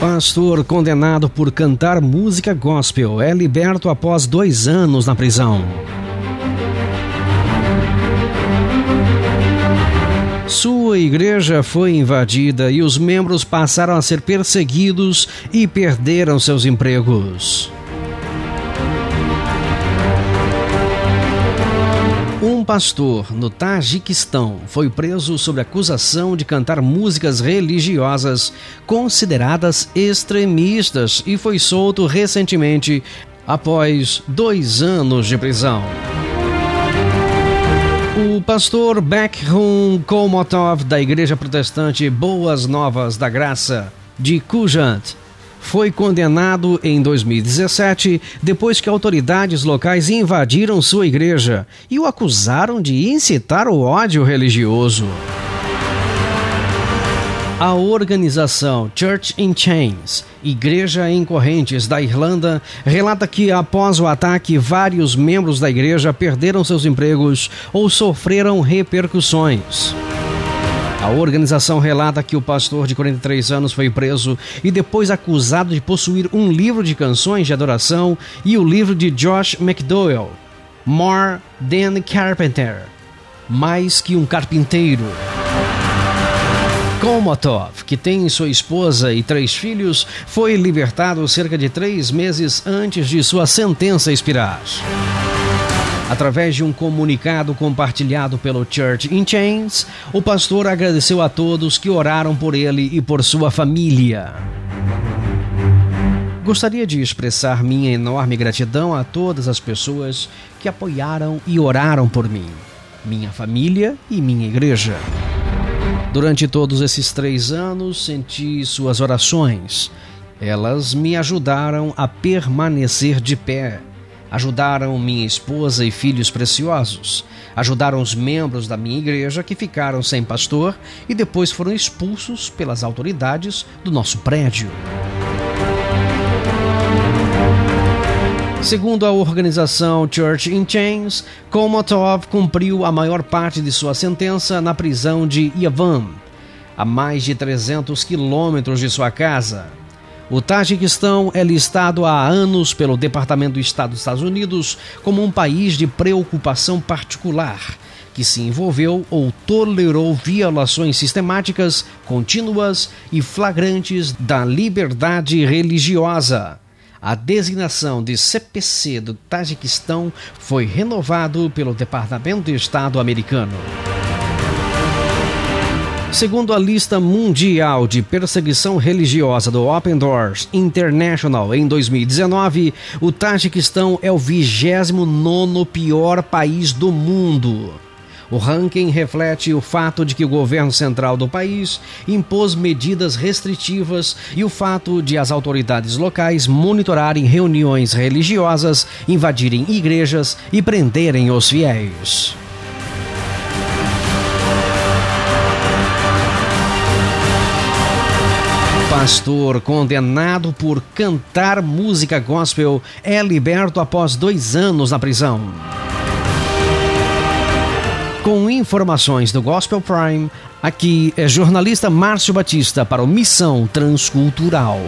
pastor condenado por cantar música gospel é liberto após dois anos na prisão. Sua igreja foi invadida e os membros passaram a ser perseguidos e perderam seus empregos. Um pastor no Tajiquistão foi preso sob acusação de cantar músicas religiosas consideradas extremistas e foi solto recentemente após dois anos de prisão. O pastor Bekhun Kolmotov da Igreja Protestante Boas Novas da Graça de Kujant foi condenado em 2017 depois que autoridades locais invadiram sua igreja e o acusaram de incitar o ódio religioso. A organização Church in Chains, Igreja em Correntes da Irlanda, relata que após o ataque, vários membros da igreja perderam seus empregos ou sofreram repercussões. A organização relata que o pastor de 43 anos foi preso e depois acusado de possuir um livro de canções de adoração e o livro de Josh McDowell, More Than Carpenter, mais que um carpinteiro. Komotov, que tem sua esposa e três filhos, foi libertado cerca de três meses antes de sua sentença expirar. Através de um comunicado compartilhado pelo Church in Chains, o pastor agradeceu a todos que oraram por ele e por sua família. Gostaria de expressar minha enorme gratidão a todas as pessoas que apoiaram e oraram por mim, minha família e minha igreja. Durante todos esses três anos, senti suas orações. Elas me ajudaram a permanecer de pé Ajudaram minha esposa e filhos preciosos. Ajudaram os membros da minha igreja que ficaram sem pastor e depois foram expulsos pelas autoridades do nosso prédio. Segundo a organização Church in Chains, Komotov cumpriu a maior parte de sua sentença na prisão de Yavan, a mais de 300 quilômetros de sua casa. O Tajiquistão é listado há anos pelo Departamento do Estado dos Estados Unidos como um país de preocupação particular, que se envolveu ou tolerou violações sistemáticas, contínuas e flagrantes da liberdade religiosa. A designação de CPC do Tajiquistão foi renovado pelo Departamento de Estado americano. Segundo a lista mundial de perseguição religiosa do Open Doors International em 2019, o Tajiquistão é o 29 pior país do mundo. O ranking reflete o fato de que o governo central do país impôs medidas restritivas e o fato de as autoridades locais monitorarem reuniões religiosas, invadirem igrejas e prenderem os fiéis. Pastor condenado por cantar música gospel é liberto após dois anos na prisão. Com informações do Gospel Prime, aqui é jornalista Márcio Batista para o Missão Transcultural.